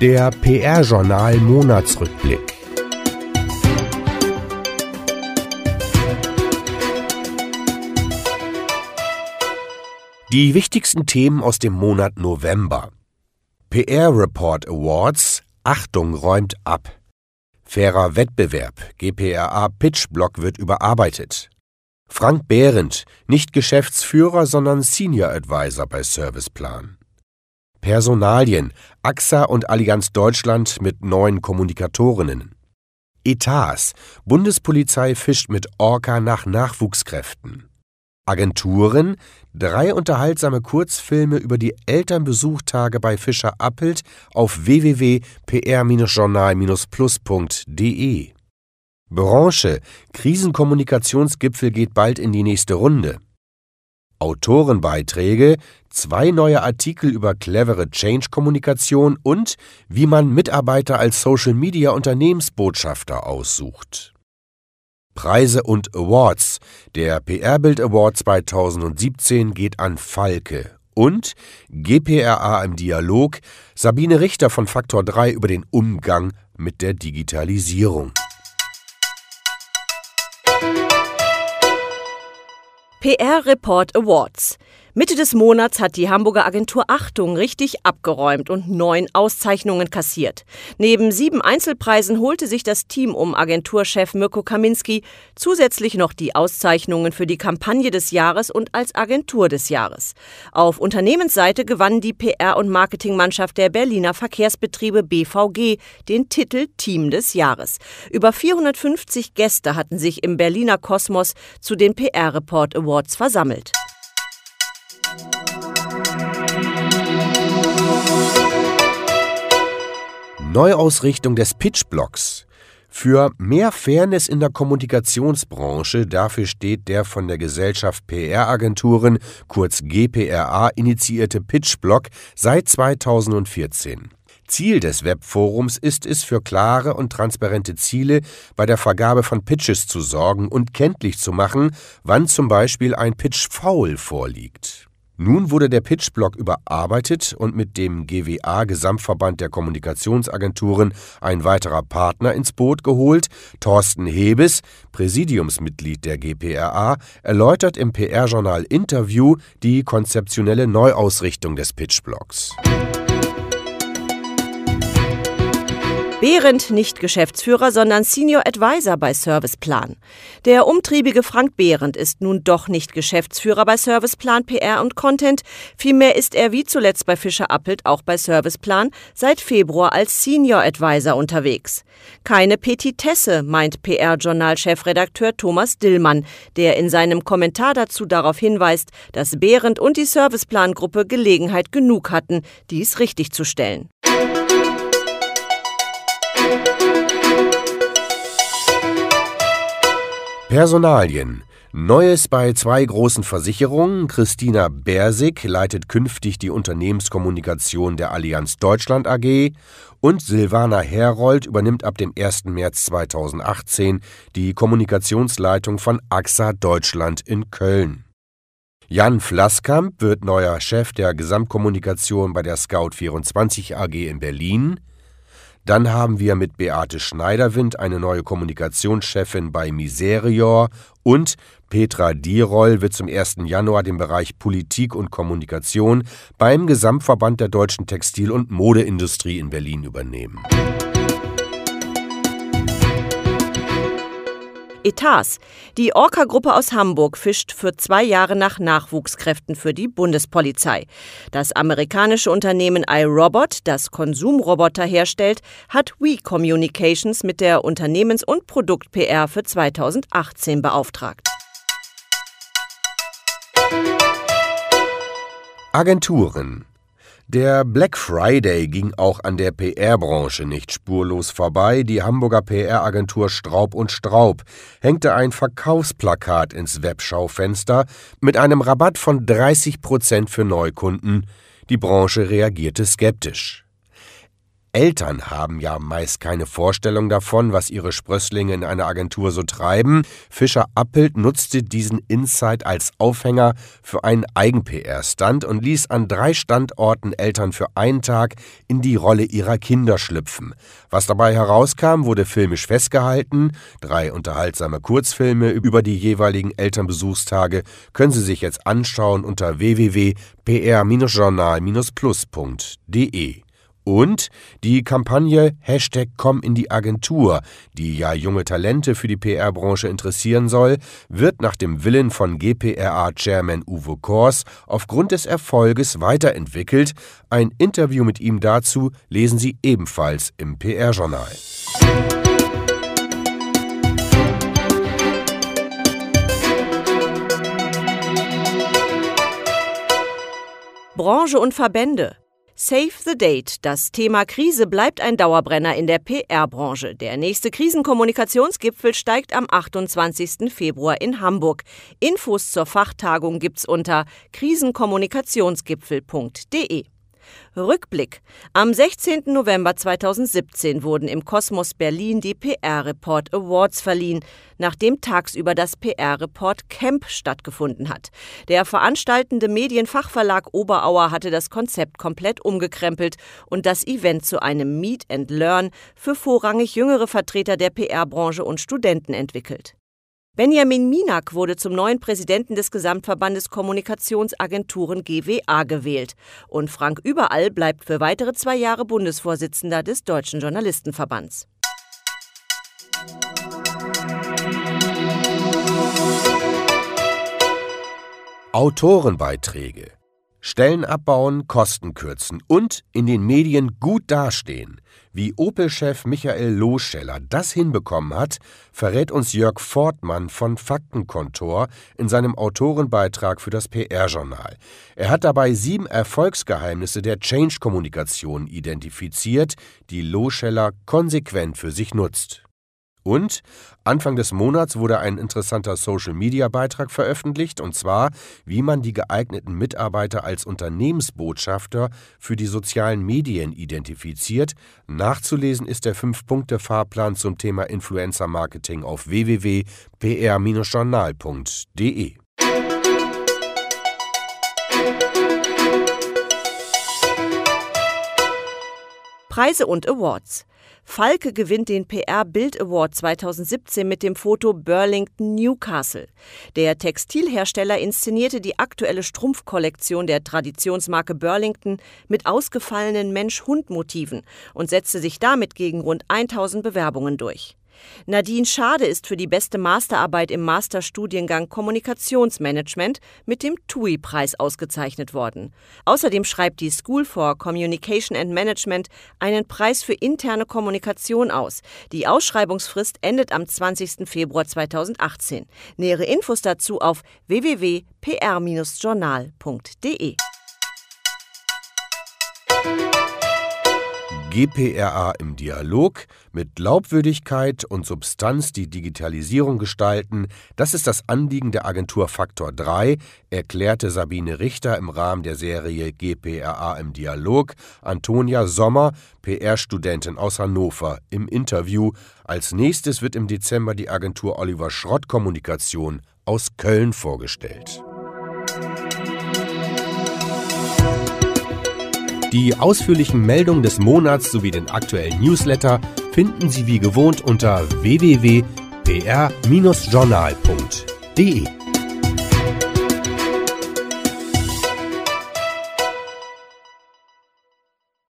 Der PR-Journal Monatsrückblick. Die wichtigsten Themen aus dem Monat November. PR Report Awards Achtung räumt ab. Fairer Wettbewerb. GPRA Pitchblock wird überarbeitet. Frank Behrendt, nicht Geschäftsführer, sondern Senior Advisor bei Serviceplan. Personalien. AXA und Allianz Deutschland mit neuen Kommunikatorinnen. Etats. Bundespolizei fischt mit Orca nach Nachwuchskräften. Agenturen, drei unterhaltsame Kurzfilme über die Elternbesuchtage bei Fischer Appelt auf www.pr-journal-plus.de. Branche, Krisenkommunikationsgipfel geht bald in die nächste Runde. Autorenbeiträge, zwei neue Artikel über clevere Change-Kommunikation und wie man Mitarbeiter als Social-Media-Unternehmensbotschafter aussucht. Preise und Awards. Der PR-Bild Award 2017 geht an Falke. Und GPRA im Dialog. Sabine Richter von Faktor 3 über den Umgang mit der Digitalisierung. PR Report Awards. Mitte des Monats hat die Hamburger Agentur Achtung richtig abgeräumt und neun Auszeichnungen kassiert. Neben sieben Einzelpreisen holte sich das Team um Agenturchef Mirko Kaminski zusätzlich noch die Auszeichnungen für die Kampagne des Jahres und als Agentur des Jahres. Auf Unternehmensseite gewann die PR- und Marketingmannschaft der Berliner Verkehrsbetriebe BVG den Titel Team des Jahres. Über 450 Gäste hatten sich im Berliner Kosmos zu den PR Report Awards versammelt. Neuausrichtung des Pitchblocks. Für mehr Fairness in der Kommunikationsbranche, dafür steht der von der Gesellschaft PR-Agenturen, kurz GPRA, initiierte Pitchblock seit 2014. Ziel des Webforums ist es, für klare und transparente Ziele bei der Vergabe von Pitches zu sorgen und kenntlich zu machen, wann zum Beispiel ein Pitch-Foul vorliegt. Nun wurde der Pitchblock überarbeitet und mit dem GWA Gesamtverband der Kommunikationsagenturen ein weiterer Partner ins Boot geholt. Thorsten Hebes, Präsidiumsmitglied der GPRA, erläutert im PR-Journal Interview die konzeptionelle Neuausrichtung des Pitchblocks. Behrendt nicht Geschäftsführer, sondern Senior Advisor bei Serviceplan. Der umtriebige Frank Behrendt ist nun doch nicht Geschäftsführer bei Serviceplan PR und Content. Vielmehr ist er wie zuletzt bei Fischer Appelt auch bei Serviceplan seit Februar als Senior Advisor unterwegs. Keine Petitesse, meint PR-Journal-Chefredakteur Thomas Dillmann, der in seinem Kommentar dazu darauf hinweist, dass Behrendt und die Serviceplan-Gruppe Gelegenheit genug hatten, dies richtigzustellen. Personalien. Neues bei zwei großen Versicherungen. Christina Bersig leitet künftig die Unternehmenskommunikation der Allianz Deutschland AG und Silvana Herold übernimmt ab dem 1. März 2018 die Kommunikationsleitung von AXA Deutschland in Köln. Jan Flasskamp wird neuer Chef der Gesamtkommunikation bei der Scout24 AG in Berlin. Dann haben wir mit Beate Schneiderwind eine neue Kommunikationschefin bei Miserior und Petra Dieroll wird zum 1. Januar den Bereich Politik und Kommunikation beim Gesamtverband der deutschen Textil- und Modeindustrie in Berlin übernehmen. Etats. Die Orca-Gruppe aus Hamburg fischt für zwei Jahre nach Nachwuchskräften für die Bundespolizei. Das amerikanische Unternehmen iRobot, das Konsumroboter herstellt, hat We Communications mit der Unternehmens- und Produkt-PR für 2018 beauftragt. Agenturen der Black Friday ging auch an der PR-Branche nicht spurlos vorbei. Die Hamburger PR-Agentur Straub und Straub hängte ein Verkaufsplakat ins Webschaufenster mit einem Rabatt von 30 Prozent für Neukunden. Die Branche reagierte skeptisch. Eltern haben ja meist keine Vorstellung davon, was ihre Sprösslinge in einer Agentur so treiben. Fischer Appelt nutzte diesen Insight als Aufhänger für einen Eigen-PR-Stand und ließ an drei Standorten Eltern für einen Tag in die Rolle ihrer Kinder schlüpfen. Was dabei herauskam, wurde filmisch festgehalten. Drei unterhaltsame Kurzfilme über die jeweiligen Elternbesuchstage können Sie sich jetzt anschauen unter www.pr-journal-plus.de. Und die Kampagne Hashtag Komm in die Agentur, die ja junge Talente für die PR-Branche interessieren soll, wird nach dem Willen von GPRA-Chairman Uwe Kors aufgrund des Erfolges weiterentwickelt. Ein Interview mit ihm dazu lesen Sie ebenfalls im PR-Journal. Branche und Verbände Save the Date. Das Thema Krise bleibt ein Dauerbrenner in der PR-Branche. Der nächste Krisenkommunikationsgipfel steigt am 28. Februar in Hamburg. Infos zur Fachtagung gibt's unter krisenkommunikationsgipfel.de. Rückblick. Am 16. November 2017 wurden im Kosmos Berlin die PR Report Awards verliehen, nachdem tagsüber das PR Report Camp stattgefunden hat. Der veranstaltende Medienfachverlag Oberauer hatte das Konzept komplett umgekrempelt und das Event zu einem Meet and Learn für vorrangig jüngere Vertreter der PR-Branche und Studenten entwickelt. Benjamin Minak wurde zum neuen Präsidenten des Gesamtverbandes Kommunikationsagenturen GWA gewählt und Frank Überall bleibt für weitere zwei Jahre Bundesvorsitzender des Deutschen Journalistenverbands. Autorenbeiträge Stellen abbauen, Kosten kürzen und in den Medien gut dastehen. Wie Opel-Chef Michael Loscheller das hinbekommen hat, verrät uns Jörg Fortmann von Faktenkontor in seinem Autorenbeitrag für das PR-Journal. Er hat dabei sieben Erfolgsgeheimnisse der Change-Kommunikation identifiziert, die Loscheller konsequent für sich nutzt. Und Anfang des Monats wurde ein interessanter Social-Media-Beitrag veröffentlicht, und zwar, wie man die geeigneten Mitarbeiter als Unternehmensbotschafter für die sozialen Medien identifiziert. Nachzulesen ist der Fünf-Punkte-Fahrplan zum Thema Influencer-Marketing auf www.pr-journal.de. Preise und Awards Falke gewinnt den PR Bild Award 2017 mit dem Foto Burlington Newcastle. Der Textilhersteller inszenierte die aktuelle Strumpfkollektion der Traditionsmarke Burlington mit ausgefallenen Mensch-Hund-Motiven und setzte sich damit gegen rund 1000 Bewerbungen durch. Nadine Schade ist für die beste Masterarbeit im Masterstudiengang Kommunikationsmanagement mit dem TUI-Preis ausgezeichnet worden. Außerdem schreibt die School for Communication and Management einen Preis für interne Kommunikation aus. Die Ausschreibungsfrist endet am 20. Februar 2018. Nähere Infos dazu auf www.pr-journal.de. GPRA im Dialog mit Glaubwürdigkeit und Substanz die Digitalisierung gestalten, das ist das Anliegen der Agentur Faktor 3, erklärte Sabine Richter im Rahmen der Serie GPRA im Dialog Antonia Sommer, PR-Studentin aus Hannover, im Interview. Als nächstes wird im Dezember die Agentur Oliver Schrott Kommunikation aus Köln vorgestellt. Die ausführlichen Meldungen des Monats sowie den aktuellen Newsletter finden Sie wie gewohnt unter www.pr-journal.de.